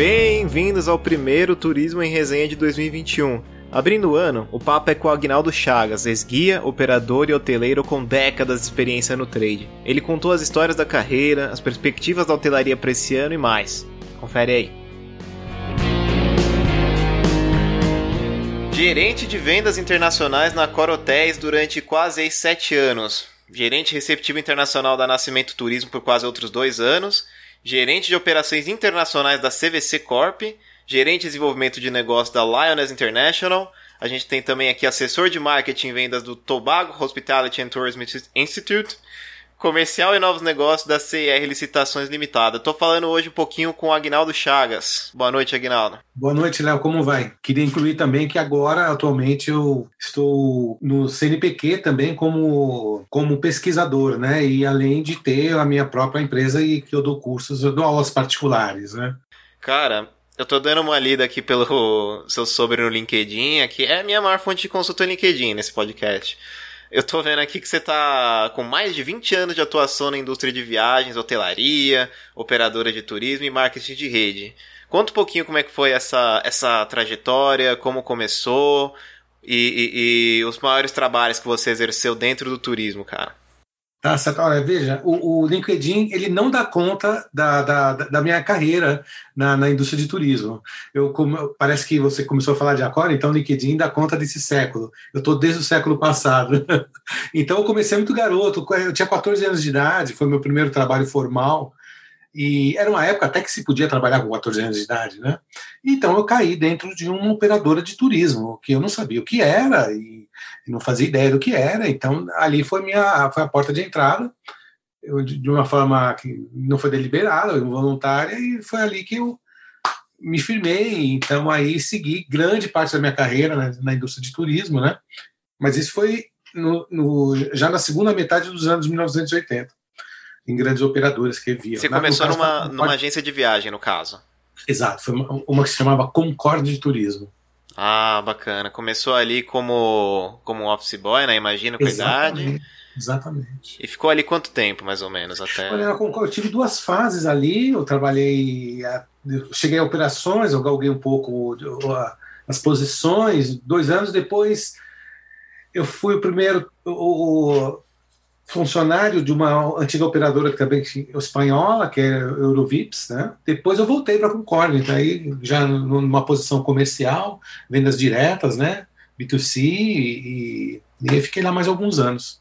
Bem-vindos ao primeiro Turismo em Resenha de 2021. Abrindo o ano, o papo é com o Agnaldo Chagas, ex-guia, operador e hoteleiro com décadas de experiência no trade. Ele contou as histórias da carreira, as perspectivas da hotelaria para esse ano e mais. Confere aí. Gerente de vendas internacionais na Cor Hotéis durante quase sete anos. Gerente receptivo internacional da Nascimento Turismo por quase outros dois anos. Gerente de operações internacionais da CVC Corp gerente de desenvolvimento de negócio da Lioness International. A gente tem também aqui assessor de marketing e vendas do Tobago Hospitality and Tourism Institute, comercial e novos negócios da CIR Licitações Limitada. Estou falando hoje um pouquinho com o Agnaldo Chagas. Boa noite, Agnaldo. Boa noite, Léo. Como vai? Queria incluir também que agora, atualmente, eu estou no CNPq também como, como pesquisador, né? E além de ter a minha própria empresa e que eu dou cursos, eu dou aulas particulares, né? Cara, eu tô dando uma lida aqui pelo seu sobre no LinkedIn, aqui é a minha maior fonte de consulta no LinkedIn nesse podcast. Eu tô vendo aqui que você tá com mais de 20 anos de atuação na indústria de viagens, hotelaria, operadora de turismo e marketing de rede. Conta um pouquinho como é que foi essa, essa trajetória, como começou e, e, e os maiores trabalhos que você exerceu dentro do turismo, cara. Tá certo. Olha, veja, o, o, LinkedIn ele não dá conta da, da, da minha carreira na, na, indústria de turismo. Eu como, parece que você começou a falar de agora, então o LinkedIn dá conta desse século. Eu estou desde o século passado. então eu comecei muito garoto, eu tinha 14 anos de idade, foi meu primeiro trabalho formal. E era uma época até que se podia trabalhar com 14 anos de idade, né? Então eu caí dentro de uma operadora de turismo, que eu não sabia o que era e não fazia ideia do que era. Então ali foi minha foi a porta de entrada, eu, de uma forma que não foi deliberada, involuntária, e foi ali que eu me firmei. Então aí segui grande parte da minha carreira na, na indústria de turismo, né? Mas isso foi no, no, já na segunda metade dos anos 1980 em grandes operadoras que via. Você começou caso, numa, numa agência de viagem, no caso? Exato, foi uma, uma que se chamava Concorde de Turismo. Ah, bacana. Começou ali como, como office boy, né? Imagina, com Exatamente. idade. Exatamente. E ficou ali quanto tempo, mais ou menos, até? Olha, eu tive duas fases ali. Eu trabalhei, eu cheguei a operações, eu galguei um pouco as posições. Dois anos depois, eu fui o primeiro, o, funcionário de uma antiga operadora que também espanhola, que é Eurovips, né? Depois eu voltei para a Concorde, então aí já numa posição comercial, vendas diretas, né? B2C e, e aí fiquei lá mais alguns anos.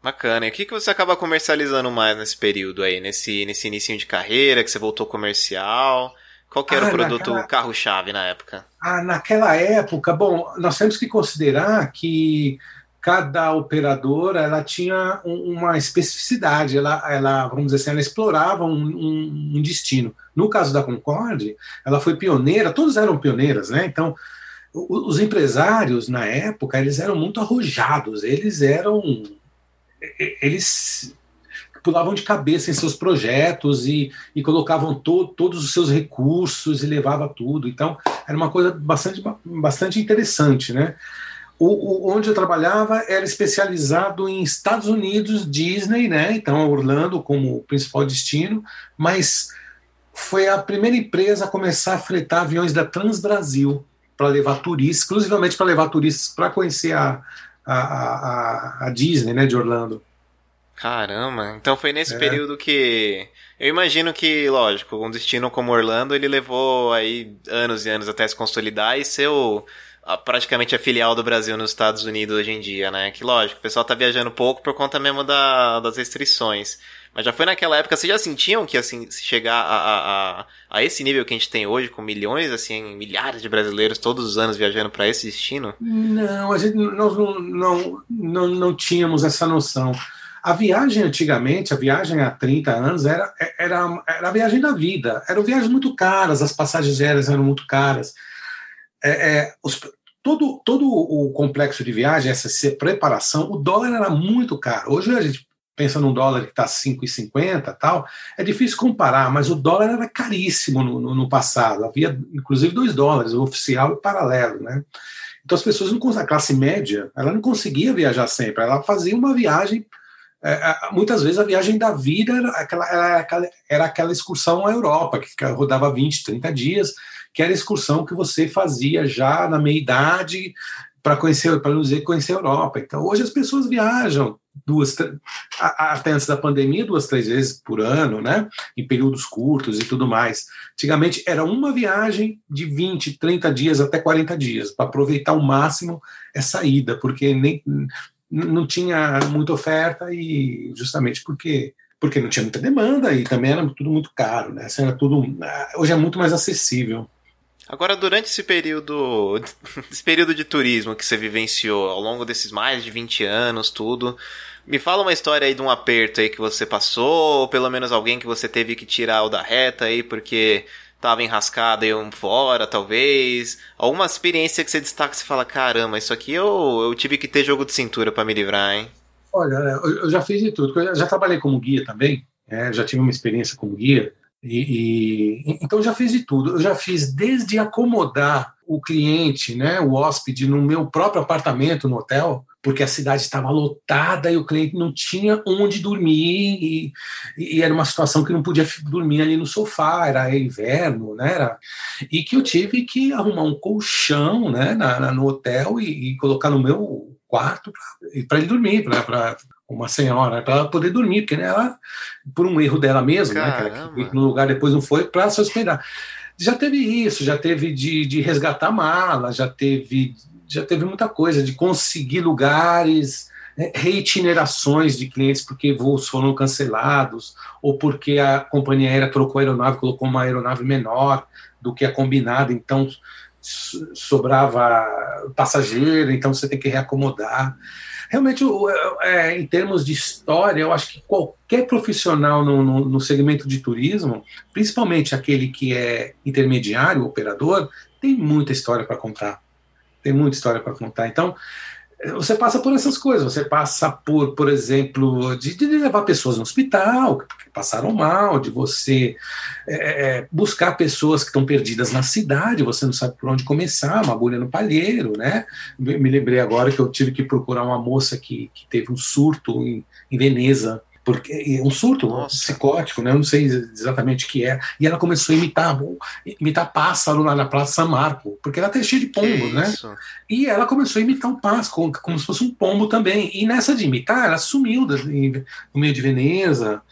Bacana. E o que, que você acaba comercializando mais nesse período aí, nesse, nesse início de carreira, que você voltou comercial? Qual que era ah, o produto naquela... carro-chave na época? Ah, naquela época, bom, nós temos que considerar que cada operadora ela tinha um, uma especificidade, ela, ela, vamos dizer assim, ela explorava um, um, um, destino. No caso da Concorde, ela foi pioneira, todos eram pioneiras, né? Então, os empresários na época eles eram muito arrojados, eles eram, eles pulavam de cabeça em seus projetos e, e colocavam to, todos os seus recursos e levava tudo. Então, era uma coisa bastante, bastante interessante, né? O, o, onde eu trabalhava era especializado em Estados Unidos, Disney, né? Então, Orlando como principal destino, mas foi a primeira empresa a começar a fretar aviões da Transbrasil para levar turistas, exclusivamente para levar turistas para conhecer a, a, a, a, Disney, né, de Orlando. Caramba, então foi nesse é. período que eu imagino que, lógico, um destino como Orlando ele levou aí anos e anos até se consolidar e ser o praticamente a filial do Brasil nos Estados Unidos hoje em dia, né? Que lógico, o pessoal tá viajando pouco por conta mesmo da, das restrições. Mas já foi naquela época, vocês já sentiam que assim, chegar a, a, a, a esse nível que a gente tem hoje, com milhões, assim, milhares de brasileiros todos os anos viajando para esse destino? Não, a gente nós não, não, não, não tínhamos essa noção. A viagem antigamente, a viagem há 30 anos, era, era, era a viagem da vida. Eram viagens muito caras, as passagens aéreas eram muito caras. É, é, os, todo, todo o complexo de viagem, essa preparação, o dólar era muito caro. Hoje a gente pensa num dólar que está 5,50 tal, é difícil comparar, mas o dólar era caríssimo no, no, no, passado. Havia, inclusive, dois dólares, o oficial e o paralelo, né? Então as pessoas não a classe média, ela não conseguia viajar sempre, ela fazia uma viagem é, muitas vezes a viagem da vida era aquela, era aquela, era aquela excursão à Europa, que rodava 20, 30 dias, que era a excursão que você fazia já na meia-idade para conhecer, para dizer conhecer a Europa. Então, hoje as pessoas viajam duas, até antes da pandemia, duas, três vezes por ano, né? Em períodos curtos e tudo mais. Antigamente era uma viagem de 20, 30 dias até 40 dias, para aproveitar ao máximo essa ida, porque nem não tinha muita oferta e justamente porque porque não tinha muita demanda e também era tudo muito caro, né? Assim, era tudo hoje é muito mais acessível. Agora, durante esse período, esse período de turismo que você vivenciou ao longo desses mais de 20 anos, tudo, me fala uma história aí de um aperto aí que você passou, ou pelo menos alguém que você teve que tirar o da reta aí porque tava enrascado aí um fora, talvez. Alguma experiência que você destaca e você fala, caramba, isso aqui eu, eu tive que ter jogo de cintura para me livrar, hein? Olha, eu já fiz de tudo. Eu já trabalhei como guia também, né? já tive uma experiência como guia. E, e, então já fiz de tudo. Eu já fiz desde acomodar o cliente, né, o hóspede, no meu próprio apartamento no hotel, porque a cidade estava lotada e o cliente não tinha onde dormir e, e, era uma situação que não podia dormir ali no sofá, era inverno, né? Era, e que eu tive que arrumar um colchão, né, na, na no hotel e, e, colocar no meu quarto para ele dormir, para uma senhora, para ela poder dormir, porque né, ela, por um erro dela mesma, né, que ela, no lugar depois não foi, para se hospedar. Já teve isso, já teve de, de resgatar mala, já teve já teve muita coisa de conseguir lugares, né, reitinerações de clientes porque voos foram cancelados ou porque a companhia aérea trocou a aeronave, colocou uma aeronave menor do que a combinada, então sobrava passageiro, então você tem que reacomodar. Realmente, é, em termos de história, eu acho que qualquer profissional no, no, no segmento de turismo, principalmente aquele que é intermediário, operador, tem muita história para contar tem muita história para contar. Então, você passa por essas coisas, você passa por, por exemplo, de, de levar pessoas no hospital, que passaram mal, de você é, é, buscar pessoas que estão perdidas na cidade, você não sabe por onde começar, uma agulha no palheiro, né? Me lembrei agora que eu tive que procurar uma moça que, que teve um surto em, em Veneza, porque é um surto Nossa. psicótico, né? Eu não sei exatamente o que é. E ela começou a imitar, imitar pássaro lá na Praça São Marco, porque ela tá cheia de pombo, né? E ela começou a imitar um pássaro, como, como, se fosse um pombo também. E nessa de imitar, ela sumiu no meio de Veneza.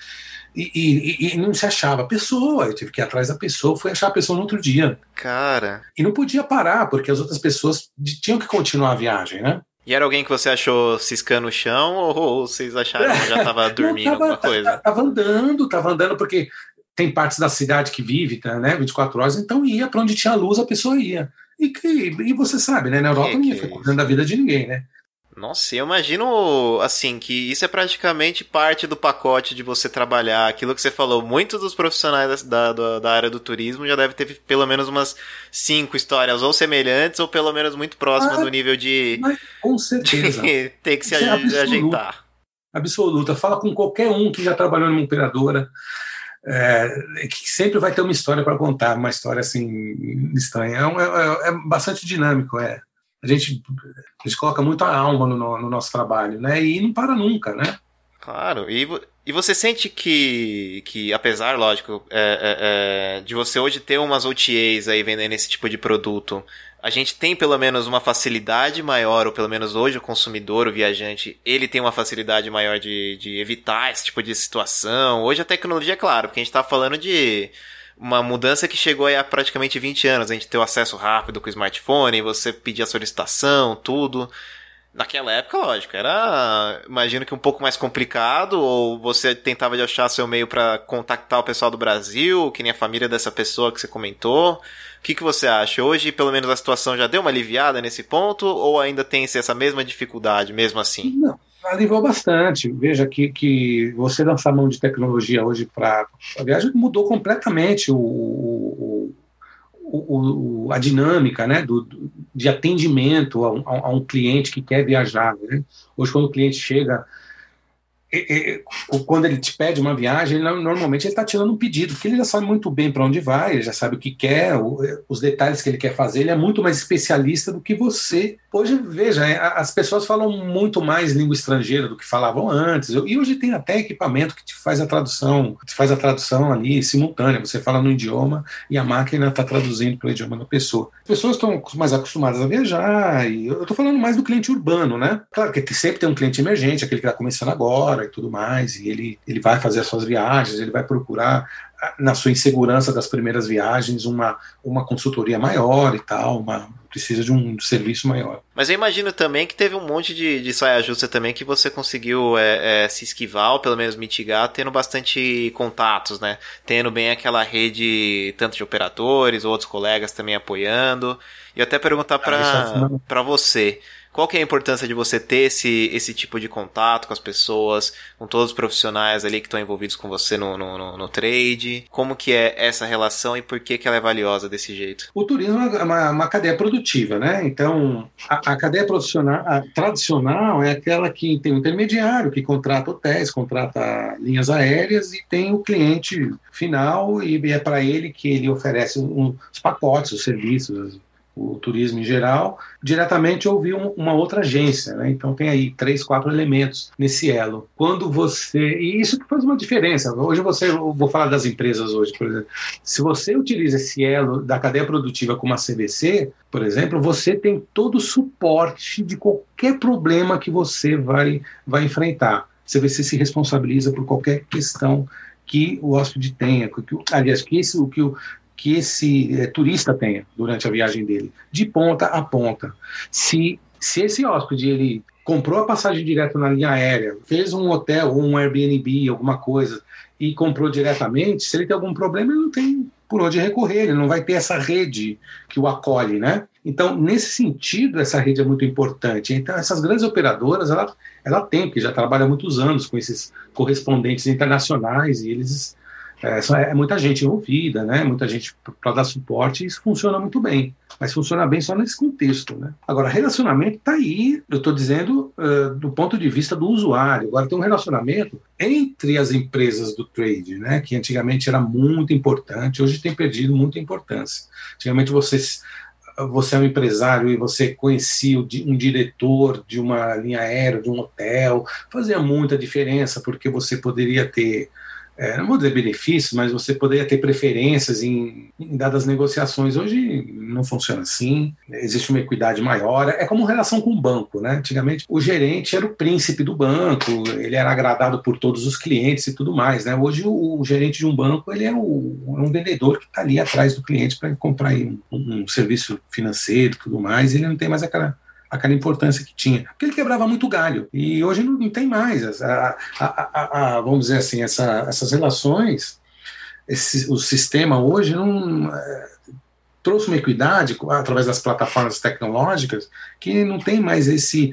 E, e, e, não se achava a pessoa. Eu tive que ir atrás da pessoa, fui achar a pessoa no outro dia. Cara. E não podia parar, porque as outras pessoas tinham que continuar a viagem, né? E era alguém que você achou ciscando o chão ou vocês acharam que já estava dormindo Não, tava, alguma coisa? Tava andando, tava andando porque tem partes da cidade que vive, tá, né, 24 horas, então ia para onde tinha luz, a pessoa ia. E, que, e você sabe, né, na Europa que, não ia ficar cuidando da vida de ninguém, né? Nossa, eu imagino, assim, que isso é praticamente parte do pacote de você trabalhar. Aquilo que você falou, muitos dos profissionais da, da, da área do turismo já devem ter pelo menos umas cinco histórias ou semelhantes ou pelo menos muito próximas ah, do nível de. Mas, com certeza. De ter que se é ajeitar. Absoluta. Fala com qualquer um que já trabalhou numa operadora. É, que sempre vai ter uma história para contar, uma história assim estranha. É, é, é bastante dinâmico, é a gente, a gente coloca muito a alma no, no, nosso trabalho, né? E não para nunca, né? Claro, e, e você sente que, que apesar, lógico, é, é, é, de você hoje ter umas OTAs aí vendendo esse tipo de produto, a gente tem pelo menos uma facilidade maior, ou pelo menos hoje o consumidor, o viajante, ele tem uma facilidade maior de, de evitar esse tipo de situação. Hoje a tecnologia, é claro, porque a gente está falando de uma mudança que chegou aí há praticamente 20 anos. A gente ter o acesso rápido com o smartphone, você pedir a solicitação, tudo. Naquela época, lógico, era, imagino que um pouco mais complicado, ou você tentava de achar seu meio para contactar o pessoal do Brasil, que nem a família dessa pessoa que você comentou. O que, que você acha? Hoje, pelo menos, a situação já deu uma aliviada nesse ponto, ou ainda tem essa mesma dificuldade, mesmo assim? Não, aliviou bastante. Veja que, que você lançar mão de tecnologia hoje para a viagem mudou completamente o, o, o, a dinâmica né, do, de atendimento a um, a um, cliente que quer viajar. Né? Hoje, quando o cliente chega quando ele te pede uma viagem, ele, normalmente ele está tirando um pedido, porque ele já sabe muito bem para onde vai, ele já sabe o que quer, os detalhes que ele quer fazer, ele é muito mais especialista do que você. Hoje, veja, é, as pessoas falam muito mais língua estrangeira do que falavam antes, e hoje tem até equipamento que te faz a tradução, te faz a tradução ali simultânea, você fala no idioma e a máquina está traduzindo para o idioma da pessoa. As pessoas estão mais acostumadas a viajar, e eu estou falando mais do cliente urbano, né? Claro que sempre tem um cliente emergente, aquele que está começando agora e tudo mais, e ele, ele vai fazer as suas viagens, ele vai procurar na sua insegurança das primeiras viagens uma, uma consultoria maior e tal, uma, precisa de um serviço maior. Mas eu imagino também que teve um monte de, de saia justa também que você conseguiu é, é, se esquivar ou pelo menos mitigar tendo bastante contatos, né? Tendo bem aquela rede tanto de operadores, outros colegas também apoiando. E até perguntar para ah, você, qual que é a importância de você ter esse, esse tipo de contato com as pessoas, com todos os profissionais ali que estão envolvidos com você no, no, no, trade? Como que é essa relação e por que, que ela é valiosa desse jeito? O turismo é uma, uma cadeia produtiva, né? Então, a, a cadeia profissional, a tradicional é aquela que tem um intermediário, que contrata hotéis, contrata linhas aéreas e tem o cliente final e é para ele que ele oferece os pacotes, os serviços, o turismo em geral, diretamente ouvir um, uma outra agência. Né? Então tem aí três, quatro elementos nesse elo. Quando você. E isso que faz uma diferença. Hoje você. vou falar das empresas hoje, por exemplo. Se você utiliza esse elo da cadeia produtiva como a CVC, por exemplo, você tem todo o suporte de qualquer problema que você vai, vai enfrentar. CVC se responsabiliza por qualquer questão que o hóspede tenha, que, aliás, que que o, que esse é, turista tenha durante a viagem dele, de ponta a ponta. Se, se esse hóspede ele comprou a passagem direto na linha aérea, fez um hotel ou um Airbnb, alguma coisa, e comprou diretamente, se ele tem algum problema, ele não tem por onde recorrer, ele não vai ter essa rede que o acolhe, né? Então, nesse sentido, essa rede é muito importante. Então, essas grandes operadoras, ela, ela tem, que já trabalha há muitos anos com esses correspondentes internacionais, e eles é, é muita gente envolvida, né? Muita gente para dar suporte, isso funciona muito bem. Mas funciona bem só nesse contexto, né? Agora, relacionamento está aí, eu estou dizendo uh, do ponto de vista do usuário. Agora, tem um relacionamento entre as empresas do trade, né? Que antigamente era muito importante, hoje tem perdido muita importância. Antigamente vocês você é um empresário e você conhecia um diretor de uma linha aérea, de um hotel, fazia muita diferença, porque você poderia ter é, não vou dizer benefícios, mas você poderia ter preferências em, em, dadas negociações. Hoje não funciona assim, existe uma equidade maior. É como relação com o banco, né? Antigamente o gerente era o príncipe do banco, ele era agradado por todos os clientes e tudo mais, né? Hoje o, o gerente de um banco ele é, o, é um vendedor que está ali atrás do cliente para comprar um, um, serviço financeiro e tudo mais, e ele não tem mais aquela aquela importância que tinha. Porque ele quebrava muito galho. E hoje não, não tem mais. A, a, a, vamos dizer assim, essa, essas relações, esse, o sistema hoje não. É, trouxe uma equidade através das plataformas tecnológicas que não tem mais esse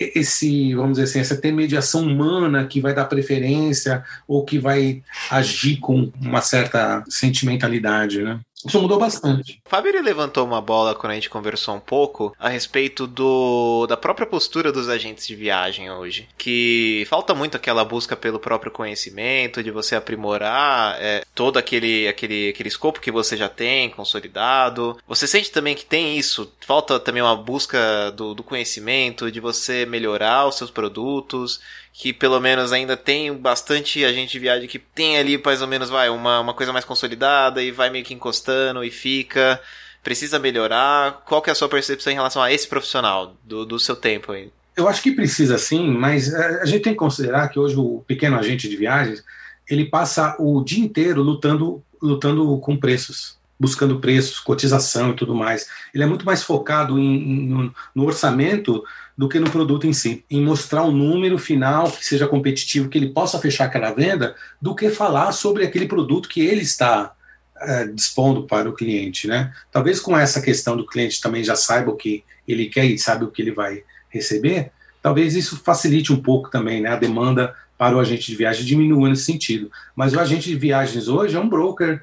esse, vamos dizer assim, essa intermediação humana que vai dar preferência ou que vai agir com uma certa sentimentalidade, né? Isso mudou bastante. O Fábio levantou uma bola quando a gente conversou um pouco a respeito do da própria postura dos agentes de viagem hoje. Que falta muito aquela busca pelo próprio conhecimento, de você aprimorar é, todo aquele, aquele, aquele escopo que você já tem consolidado. Você sente também que tem isso? Falta também uma busca do, do conhecimento, de você melhorar os seus produtos que pelo menos ainda tem bastante agente de viagem que tem ali mais ou menos vai uma, uma coisa mais consolidada e vai meio que encostando e fica. Precisa melhorar. Qual que é a sua percepção em relação a esse profissional do, do seu tempo aí? Eu acho que precisa sim mas é, a gente tem que considerar que hoje o pequeno agente de viagens ele passa o dia inteiro lutando lutando com preços buscando preços cotização e tudo mais. Ele é muito mais focado em, em no orçamento do que no produto em si, em mostrar um número final que seja competitivo, que ele possa fechar aquela venda, do que falar sobre aquele produto que ele está é, dispondo para o cliente, né? Talvez com essa questão do cliente também já saiba o que ele quer e sabe o que ele vai receber, talvez isso facilite um pouco também, né? A demanda para o agente de viagem diminua nesse sentido. Mas o agente de viagens hoje é um broker,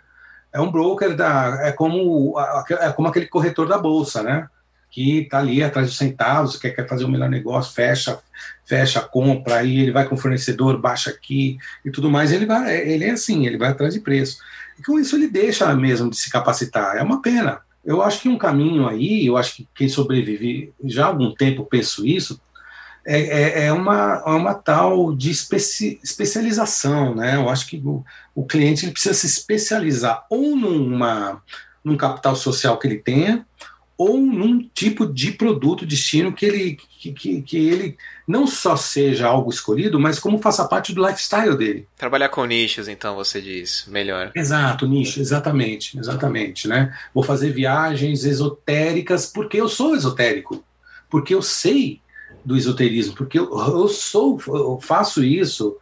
é um broker da, é como é como aquele corretor da bolsa, né? Que está ali atrás dos centavos, quer, quer fazer o melhor negócio, fecha, fecha, compra, aí ele vai com o fornecedor, baixa aqui e tudo mais. Ele vai, ele é assim, ele vai atrás de preço. E com isso ele deixa mesmo de se capacitar. É uma pena. Eu acho que um caminho aí, eu acho que quem sobrevive já há algum tempo penso isso, é, é, é uma, é uma tal de especi, especialização, né? Eu acho que o, o cliente ele precisa se especializar ou numa, num capital social que ele tenha, ou num tipo de produto, destino que ele, que, que, que, ele não só seja algo escolhido, mas como faça parte do lifestyle dele. Trabalhar com nichos, então, você diz, melhor. Exato, nicho, exatamente, exatamente, né? Vou fazer viagens esotéricas porque eu sou esotérico, porque eu sei do esoterismo, porque eu, eu sou, eu faço isso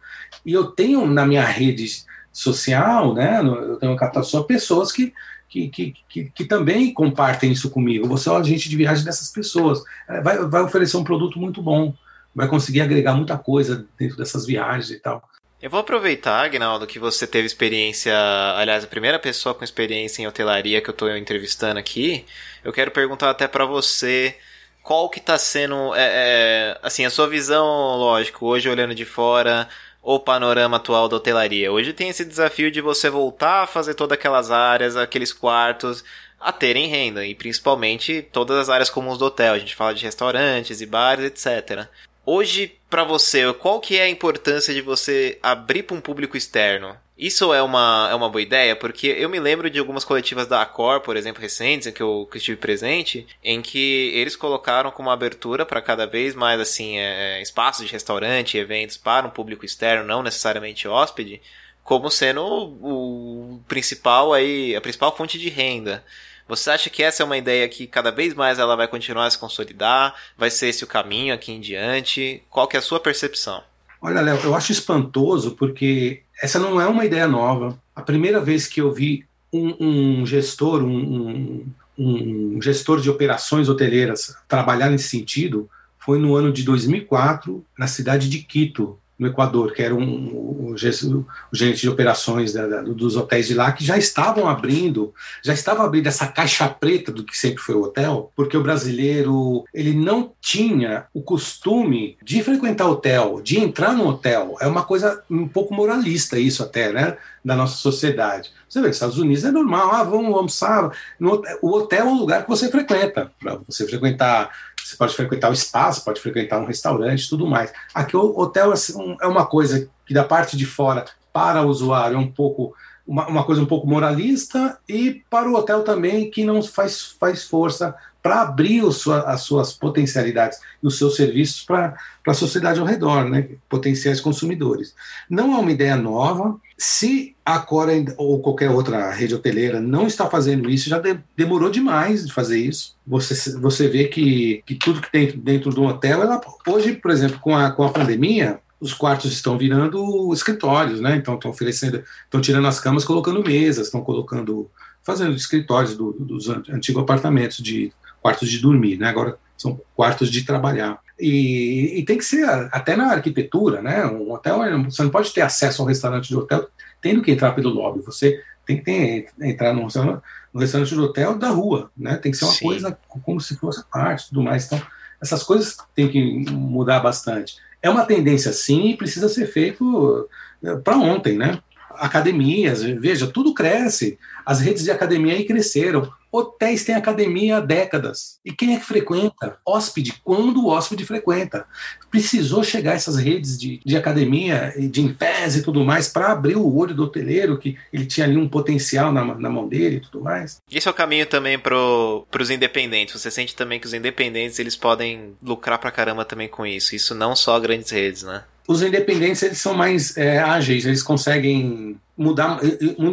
e eu tenho na minha rede social, né? Eu tenho só pessoas que que, que, que, que, também compartem isso comigo. Você é o agente de viagem dessas pessoas. É, vai, vai oferecer um produto muito bom, vai conseguir agregar muita coisa dentro dessas viagens e tal. Eu vou aproveitar, Agnaldo, que você teve experiência, aliás, a primeira pessoa com experiência em hotelaria que eu estou entrevistando aqui. Eu quero perguntar até para você qual que está sendo, é, é, assim, a sua visão, lógico, hoje olhando de fora, o panorama atual da hotelaria. Hoje tem esse desafio de você voltar a fazer todas aquelas áreas, aqueles quartos, a terem renda, e principalmente todas as áreas comuns do hotel. A gente fala de restaurantes e bares, etc. Hoje, para você, qual que é a importância de você abrir para um público externo? Isso é uma, é uma boa ideia, porque eu me lembro de algumas coletivas da Accor, por exemplo, recentes, em que eu, que estive presente, em que eles colocaram como abertura para cada vez mais assim é, é, espaços de restaurante, eventos para um público externo, não necessariamente hóspede, como sendo o, o principal aí, a principal fonte de renda. Você acha que essa é uma ideia que cada vez mais ela vai continuar a se consolidar? Vai ser esse o caminho aqui em diante? Qual que é a sua percepção? Olha, Léo, eu acho espantoso porque essa não é uma ideia nova. A primeira vez que eu vi um, um gestor, um, um, um, gestor de operações hoteleiras trabalhar nesse sentido foi no ano de 2004, na cidade de Quito, no Equador, que era um, um, gerente de operações da, da, dos hotéis de lá, que já estavam abrindo, já estavam abrindo essa caixa preta do que sempre foi o hotel, porque o brasileiro ele não tinha o costume de frequentar hotel, de entrar no hotel. É uma coisa um pouco moralista isso até, né? Da nossa sociedade. Você vê, nos Estados Unidos é normal, ah, vamos almoçar. No, o hotel é o lugar que você frequenta, para você frequentar você pode frequentar o espaço, pode frequentar um restaurante, tudo mais. Aqui o hotel é uma coisa que da parte de fora para o usuário é um pouco uma, uma coisa um pouco moralista e para o hotel também que não faz, faz força para abrir sua, as suas potencialidades e os seus serviços para a sociedade ao redor, né, potenciais consumidores. Não é uma ideia nova. Se a Cora ou qualquer outra rede hoteleira não está fazendo isso, já de, demorou demais de fazer isso. Você, você vê que, que tudo que tem dentro do hotel, ela, hoje, por exemplo, com a, com a pandemia, os quartos estão virando escritórios, né? Então estão oferecendo, estão tirando as camas, colocando mesas, estão colocando, fazendo escritórios do, dos antigos apartamentos de quartos de dormir, né? Agora são quartos de trabalhar. E, e, tem que ser até na arquitetura, né? Um hotel, você não pode ter acesso ao restaurante de hotel tendo que entrar pelo lobby. Você tem que ter, entrar no restaurante, no restaurante do hotel da rua, né? Tem que ser uma Sim. coisa como se fosse parte, tudo mais. Então, essas coisas têm que mudar bastante. É uma tendência, sim, e precisa ser feito eh, para ontem, né? Academias, veja, tudo cresce. As redes de academia aí cresceram. Hotéis têm academia há décadas. E quem é que frequenta? Hóspede. Quando o hóspede frequenta? Precisou chegar essas redes de, de academia, de Infés e tudo mais, para abrir o olho do hoteleiro, que ele tinha ali um potencial na, na mão dele e tudo mais. Esse é o caminho também para os independentes. Você sente também que os independentes eles podem lucrar pra caramba também com isso. Isso não só grandes redes, né? Os independentes eles são mais é, ágeis, eles conseguem mudar,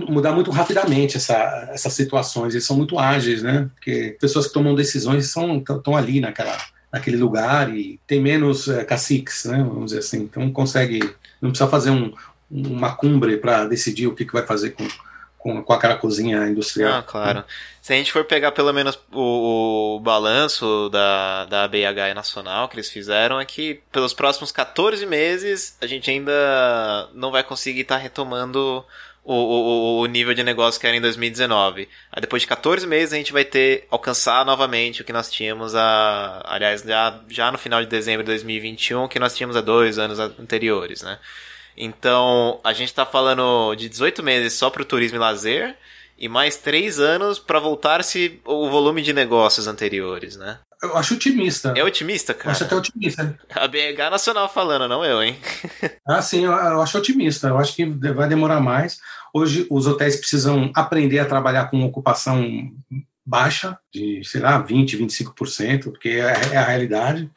mudar muito rapidamente essa, essas situações. Eles são muito ágeis, né? Porque pessoas que tomam decisões estão ali naquela, naquele lugar e tem menos é, caciques, né? Vamos dizer assim. Então consegue, não precisa fazer um, uma cumbre para decidir o que, que vai fazer com, com, com aquela cozinha industrial. Ah, claro. Se a gente for pegar pelo menos o, o balanço da, da BH Nacional que eles fizeram, é que pelos próximos 14 meses a gente ainda não vai conseguir estar tá retomando o, o, o nível de negócio que era em 2019. Aí depois de 14 meses a gente vai ter alcançar novamente o que nós tínhamos a, aliás, já, já no final de dezembro de 2021, que nós tínhamos há dois anos anteriores, né? Então, a gente está falando de 18 meses só para o turismo e lazer e mais três anos para voltar-se o volume de negócios anteriores, né? Eu acho otimista. É otimista, cara? Eu acho até otimista. A BH Nacional falando, não eu, hein? ah, sim, eu, eu acho otimista. Eu acho que vai demorar mais. Hoje, os hotéis precisam aprender a trabalhar com ocupação baixa, de, sei lá, 20%, 25%, porque é, é a realidade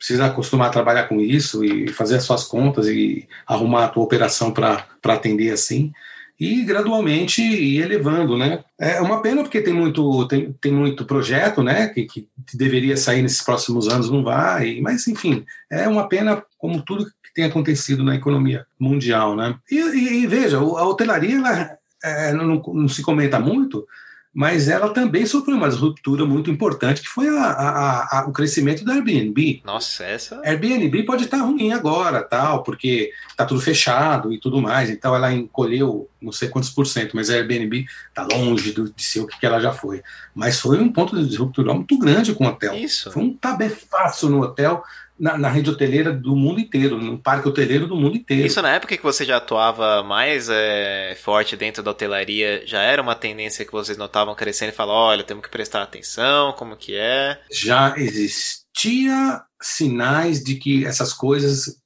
precisa acostumar a trabalhar com isso e fazer as suas contas e arrumar a tua operação para atender assim e gradualmente ir elevando, né? É uma pena porque tem muito, tem, tem muito projeto, né? Que, que deveria sair nesses próximos anos, não vai, mas enfim, é uma pena como tudo que tem acontecido na economia mundial, né? E, e, e veja, a hotelaria ela, é, não, não se comenta muito, mas ela também sofreu uma ruptura muito importante, que foi a, a, a, o crescimento da Airbnb. Nossa, essa. Airbnb pode estar ruim agora, tal, porque está tudo fechado e tudo mais, então ela encolheu não sei quantos por cento, mas a Airbnb está longe do, de ser o que ela já foi. Mas foi um ponto de ruptura muito grande com o hotel. Isso. Foi um tabefaço no hotel na, na, rede hoteleira do mundo inteiro, no parque hoteleiro do mundo inteiro. Isso na época que você já atuava mais é, forte dentro da hotelaria, já era uma tendência que vocês notavam crescendo e falavam, olha, temos que prestar atenção, como que é? Já existia sinais de que essas coisas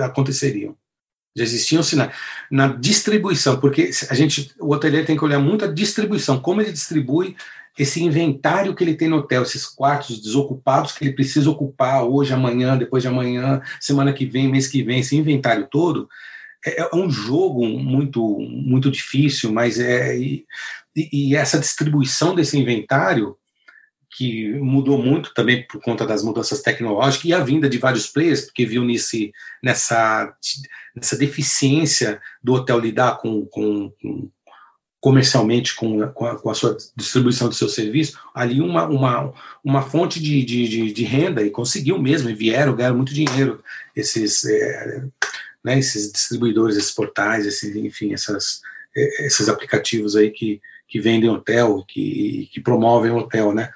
aconteceriam. Já existiam sinais. Na distribuição, porque a gente, o hoteleiro tem que olhar muito a distribuição, como ele distribui esse inventário que ele tem no hotel, esses quartos desocupados que ele precisa ocupar hoje, amanhã, depois de amanhã, semana que vem, mês que vem, esse inventário todo, é, é um jogo muito muito difícil, mas é e, e, essa distribuição desse inventário que mudou muito também por conta das mudanças tecnológicas e a vinda de vários players, porque viu nesse, nessa, nessa deficiência do hotel lidar com, com, comercialmente com a, com a, com a sua distribuição do seu serviço, ali uma, uma, uma fonte de, de, de, renda e conseguiu mesmo, e vieram, ganharam muito dinheiro esses, é, né, esses distribuidores, esses portais, esses, enfim, essas, é, esses aplicativos aí que, que vendem hotel, que, que promovem hotel, né?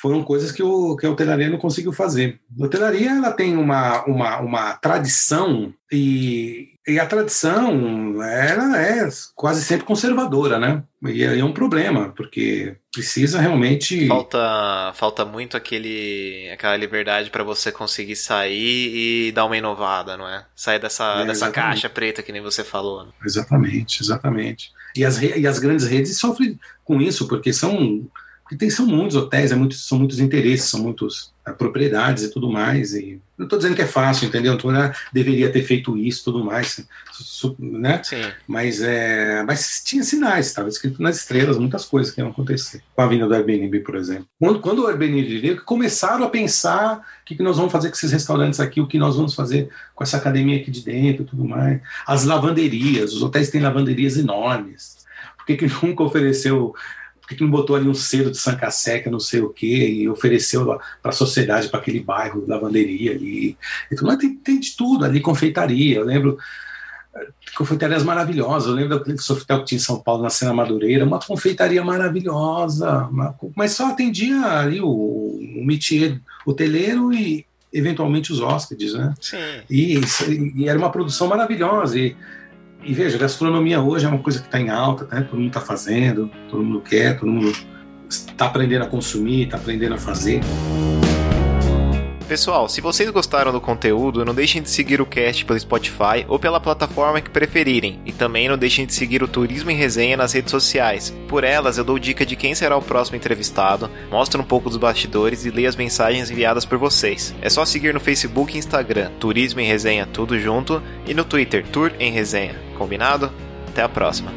Foram coisas que, o, que a hotelaria não conseguiu fazer. A hotelaria ela tem uma, uma, uma tradição e e a tradição, ela é quase sempre conservadora, né? E é um problema, porque precisa realmente. Falta, falta muito aquele, aquela liberdade para você conseguir sair e dar uma inovada, não é? Sair dessa, é, dessa caixa preta que nem você falou. Né? Exatamente, exatamente. E as, e as grandes redes sofrem com isso, porque são. Porque tem, são muitos hotéis, é muito, são muitos interesses, são muitos propriedades e tudo mais. E não estou dizendo que é fácil, entendeu? Então, né, deveria ter feito isso tudo mais, né? Sim. Mas, é, mas tinha sinais, estava escrito nas estrelas, muitas coisas que iam acontecer. Com a vinda do Airbnb, por exemplo. Quando, quando o Airbnb veio, começaram a pensar o que, que nós vamos fazer com esses restaurantes aqui, o que nós vamos fazer com essa academia aqui de dentro e tudo mais. As lavanderias, os hotéis têm lavanderias enormes. Por que, que nunca ofereceu por que não botou ali um selo de Sanca Seca, não sei o quê, e ofereceu para a sociedade, para aquele bairro, lavanderia ali. Então, mas tem, tem de tudo ali, confeitaria. Eu lembro confeitarias maravilosas. Eu lembro daquele softel que tinha em São Paulo, na Cena Madureira, uma confeitaria maravilhosa, uma, mas só atendia ali o, o métier hoteleiro e eventualmente os hóspedes, né? Sim. E, e era uma produção maravilhosa. E, e veja, gastronomia hoje é uma coisa que está em alta, né? todo mundo está fazendo, todo mundo quer, todo mundo está aprendendo a consumir, está aprendendo a fazer. Pessoal, se vocês gostaram do conteúdo, não deixem de seguir o cast pelo Spotify ou pela plataforma que preferirem. E também não deixem de seguir o Turismo em Resenha nas redes sociais. Por elas, eu dou dica de quem será o próximo entrevistado, mostro um pouco dos bastidores e leio as mensagens enviadas por vocês. É só seguir no Facebook e Instagram, Turismo em Resenha tudo junto, e no Twitter, Tour em Resenha. Combinado? Até a próxima.